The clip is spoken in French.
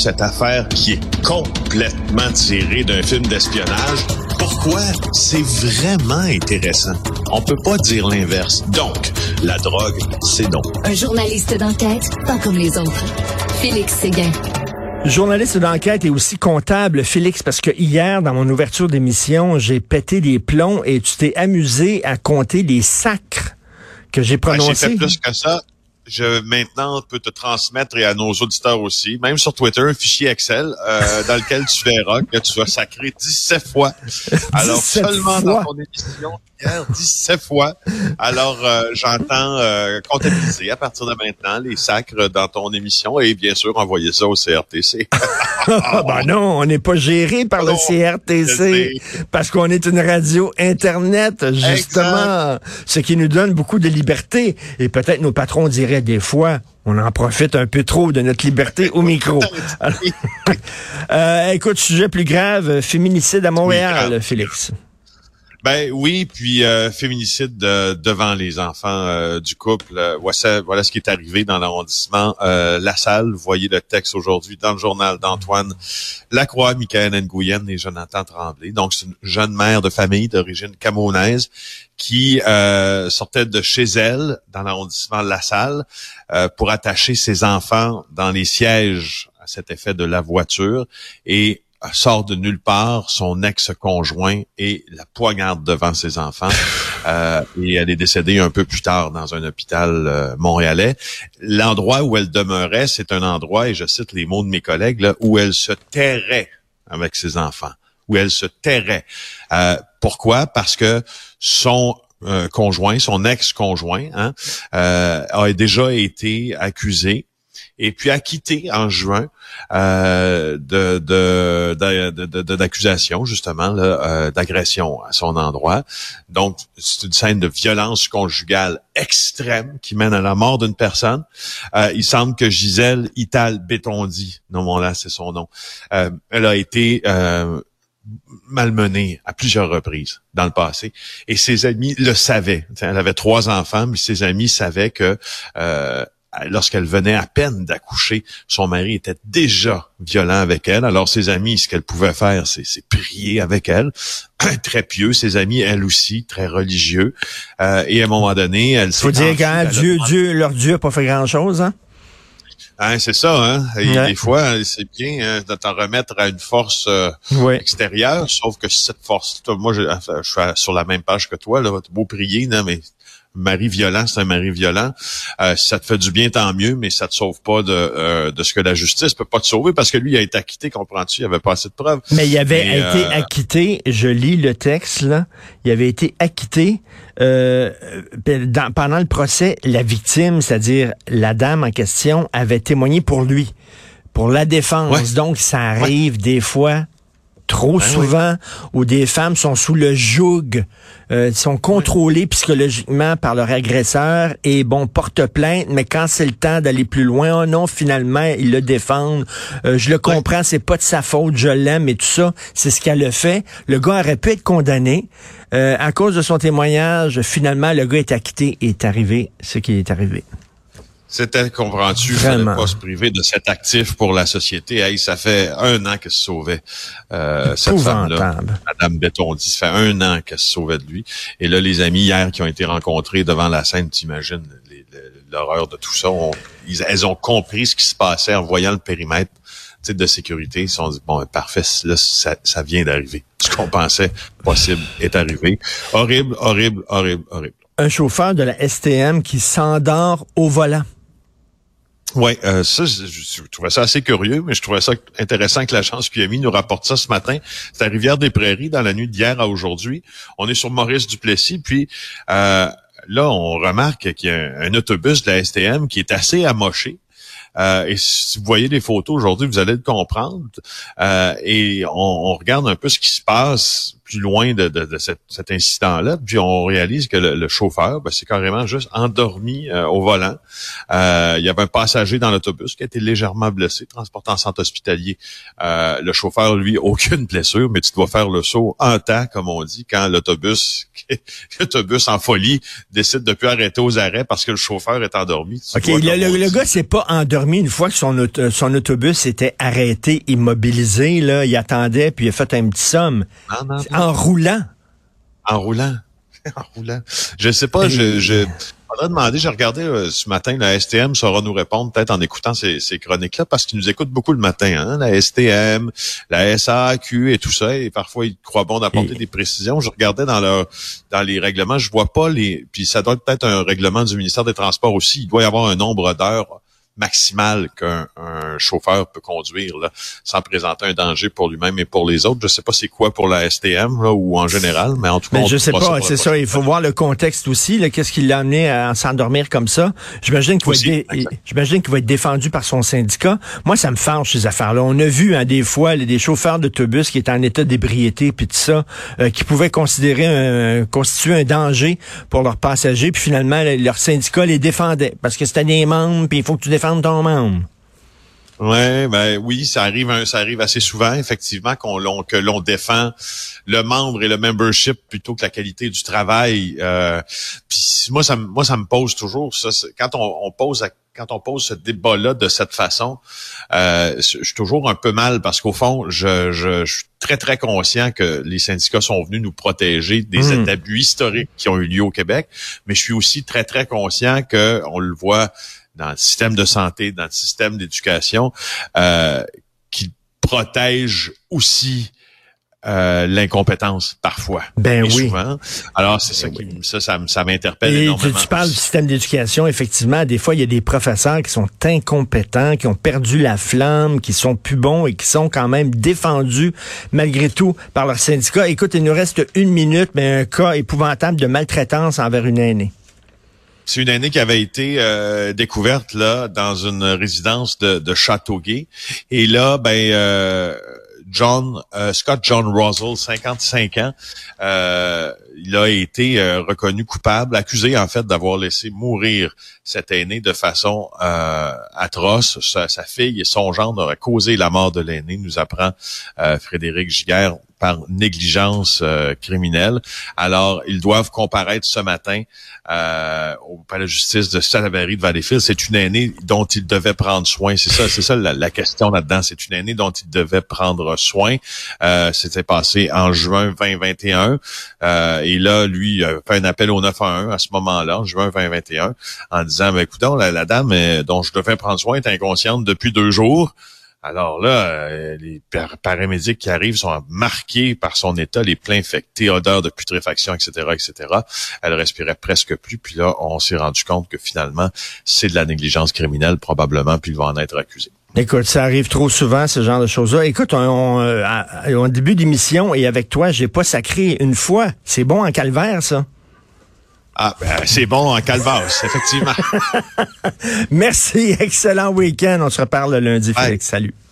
cette affaire qui est complètement tirée d'un film d'espionnage. Pourquoi? C'est vraiment intéressant? On peut pas dire l'inverse. Donc, la drogue, c'est non. Un journaliste d'enquête, pas comme les autres. Félix Séguin. Journaliste d'enquête et aussi comptable, Félix, parce que hier, dans mon ouverture d'émission, j'ai pété des plombs et tu t'es amusé à compter les sacres que j'ai prononcés. j'ai fait plus que ça je maintenant peux te transmettre et à nos auditeurs aussi, même sur Twitter, un fichier Excel euh, dans lequel tu verras que tu vas sacrer 17 fois. Alors seulement dans ton émission hier, 17 fois. Alors euh, j'entends euh, comptabiliser à partir de maintenant les sacres dans ton émission et bien sûr envoyer ça au CRTC. ben non, on n'est pas géré par le CRTC parce qu'on est une radio internet justement, ce qui nous donne beaucoup de liberté et peut-être nos patrons diraient des fois, on en profite un peu trop de notre liberté au micro. euh, écoute, sujet plus grave, féminicide à Montréal, Félix. Ben oui, puis euh, féminicide devant les enfants euh, du couple. Euh, voilà, ce qui est arrivé dans l'arrondissement La Salle. Vous voyez le texte aujourd'hui dans le journal d'Antoine Lacroix, Michael Nguyen et Jonathan Tremblay. Donc, c'est une jeune mère de famille d'origine camerounaise qui sortait de chez elle dans l'arrondissement La Salle pour attacher ses enfants dans les sièges à cet effet de la voiture et sort de nulle part son ex-conjoint et la poignarde devant ses enfants. Euh, et elle est décédée un peu plus tard dans un hôpital euh, montréalais. L'endroit où elle demeurait, c'est un endroit, et je cite les mots de mes collègues, là, où elle se terrait avec ses enfants, où elle se terrait. Euh, pourquoi? Parce que son conjoint, son ex-conjoint, hein, a déjà été accusé et puis acquitté en juin euh, de, de, d'accusation justement euh, d'agression à son endroit. Donc c'est une scène de violence conjugale extrême qui mène à la mort d'une personne. Euh, il semble que Gisèle Ital Bétondi, là c'est son nom, elle a été malmenée à plusieurs reprises dans le passé. Et ses amis le savaient. Elle avait trois enfants, mais ses amis savaient que lorsqu'elle venait à peine d'accoucher, son mari était déjà violent avec elle. Alors ses amis, ce qu'elle pouvait faire, c'est prier avec elle. très pieux, ses amis, elle aussi, très religieux. Euh, et à un moment donné, elle s'est... Faut dire quand Dieu, Dieu, leur Dieu a pas fait grand-chose, hein? Hein, c'est ça, hein? Et des fois, c'est bien hein, de t'en remettre à une force euh, extérieure, sauf que cette force, moi, je, je, suis sur la même page que toi, là, beau prier, non, mais mari violent, c'est un mari violent. Euh, ça te fait du bien, tant mieux, mais ça te sauve pas de, euh, de ce que la justice peut pas te sauver parce que lui, il a été acquitté, comprends-tu? Il avait pas assez de preuves. Mais il avait été euh, acquitté, je lis le texte, là, il avait été acquitté dans, pendant le procès, la victime, c'est-à-dire la dame en question, avait témoigné pour lui, pour la défense. Donc, ça arrive des fois trop ben souvent où des femmes sont sous le joug, euh, sont contrôlées psychologiquement par leur agresseur et bon porte plainte, mais quand c'est le temps d'aller plus loin, oh non finalement ils le défendent. Euh, je le comprends, c'est pas de sa faute, je l'aime et tout ça, c'est ce qu'elle a fait. Le gars aurait pu être condamné euh, à cause de son témoignage. Finalement, le gars est acquitté et est arrivé ce qui est arrivé. C'était, comprends-tu, fallait pas se priver de cet actif pour la société. Hey, ça fait un an qu'elle se sauvait, euh, cette femme-là. Madame Bétondi, ça fait un an qu'elle se sauvait de lui. Et là, les amis hier qui ont été rencontrés devant la scène, t'imagines l'horreur de tout ça. elles ont compris ce qui se passait en voyant le périmètre de sécurité. Ils se sont dit, bon, parfait, là, ça, ça vient d'arriver. Ce qu'on pensait possible est arrivé. Horrible, horrible, horrible, horrible. Un chauffeur de la STM qui s'endort au volant. Oui, euh, ça, je, trouvais ça assez curieux, mais je trouvais ça intéressant que la chance QMI nous rapporte ça ce matin. C'est à Rivière-des-Prairies, dans la nuit d'hier à aujourd'hui. On est sur Maurice Duplessis, puis euh, là, on remarque qu'il y a un, autobus de la STM qui est assez amoché. Euh, et si vous voyez des photos aujourd'hui, vous allez le comprendre. Euh, et on, on, regarde un peu ce qui se passe plus loin de, de, de cet, cet incident-là. Puis on réalise que le, chauffeur, ben, c'est carrément juste endormi euh, au volant. Euh, il y avait un passager dans l'autobus qui a été légèrement blessé, transporté en centre hospitalier. Euh, le chauffeur, lui, aucune blessure, mais tu dois faire le saut en temps, comme on dit, quand l'autobus, l'autobus en folie décide de plus arrêter aux arrêts parce que le chauffeur est endormi. OK, le, le, gars, c'est pas endormi endormi une fois que son, auto- son autobus était arrêté, immobilisé. Là, il attendait, puis il a fait un petit somme. Non, non, non. En roulant. En roulant. en roulant. Je sais pas, je, je faudrait demander, j'ai regardé euh, ce matin, la STM saura nous répondre peut-être en écoutant ces, ces chroniques-là, parce qu'ils nous écoutent beaucoup le matin, hein, la STM, la SAQ et tout ça, et parfois ils croient bon d'apporter Et- des précisions. Je regardais dans leur dans les règlements, je vois pas les. Puis ça doit être peut-être un règlement du ministère des Transports aussi. Il doit y avoir un nombre d'heures maximale qu'un un chauffeur peut conduire là, sans présenter un danger pour lui-même et pour les autres. Je sais pas c'est quoi pour la STM là, ou en général, mais en tout cas, Mais je sais pas, c'est ça. Il faut voir le contexte aussi. Qu'est-ce qui l'a amené à s'endormir comme ça J'imagine qu'il va, dé- qu'il va être défendu par son syndicat. Moi, ça me fâche ces affaires-là. On a vu hein, des fois des chauffeurs d'autobus qui étaient en état d'ébriété puis tout ça, euh, qui pouvaient considérer un, constituer un danger pour leurs passagers. Puis finalement, le- leur syndicat les défendait parce que c'était des membres. Puis il faut que tu défendes ton membre. Ouais, ben oui, ça arrive, ça arrive assez souvent, effectivement, qu'on l'on, que l'on défend le membre et le membership plutôt que la qualité du travail. Euh, Puis moi, ça, me- moi, ça me pose toujours ça. Quand on, on pose, à- quand on pose ce débat-là de cette façon, euh, je suis toujours un peu mal parce qu'au fond, je, je, je suis très très conscient que les syndicats sont venus nous protéger des Mm. abus historiques qui ont eu lieu au Québec, mais je suis aussi très très conscient que on le voit dans le système de santé, dans le système d'éducation, euh, qui protège aussi euh, l'incompétence parfois. Ben et oui. souvent. Alors c'est ça qui ça ça, m'interpelle Et tu, énormément. tu parles du système d'éducation, effectivement, des fois, il y a des professeurs qui sont incompétents, qui ont perdu la flamme, qui sont plus bons et qui sont quand même défendus, malgré tout, par leur syndicat. Écoute, il nous reste une minute, mais un cas épouvantable de maltraitance envers une aînée. C'est une année qui avait été euh, découverte là dans une résidence de, de Châteauguay. Et là, ben euh, John euh, Scott John Russell, 55 ans, euh, il a été euh, reconnu coupable, accusé en fait d'avoir laissé mourir cet aîné de façon atroce. Sa, fille et son gendre auraient causé la mort de l'aîné, nous apprend Frédéric Giguère par négligence euh, criminelle. Alors, ils doivent comparaître ce matin euh, au palais de justice de Salaberry de Valleyfield. C'est une aînée dont ils devaient prendre soin. C'est ça, c'est ça la, question là-dedans. C'est une aînée dont ils devaient prendre soin. Euh, C'était passé en juin 2021. Euh, et là, lui, a fait un appel au 911 à ce moment-là, en juin 2021, en disant, ben, écoute, la, la dame dont je devais prendre soin est inconsciente depuis deux jours. Alors là, euh, les par- paramédics qui arrivent sont marqués par son état, les pleins infectés, odeur de putréfaction, etc., etc. Elle respirait presque plus. Puis là, on s'est rendu compte que finalement, c'est de la négligence criminelle probablement, puis il va en être accusé. Écoute, ça arrive trop souvent, ce genre de choses-là. Écoute, on, on, euh, au début d'émission et avec toi, j'ai pas sacré une fois. C'est bon en calvaire, ça? Ah, ben, c'est bon en calvasse, effectivement. Merci, excellent week-end. On se reparle le lundi, Bye. Félix. Salut.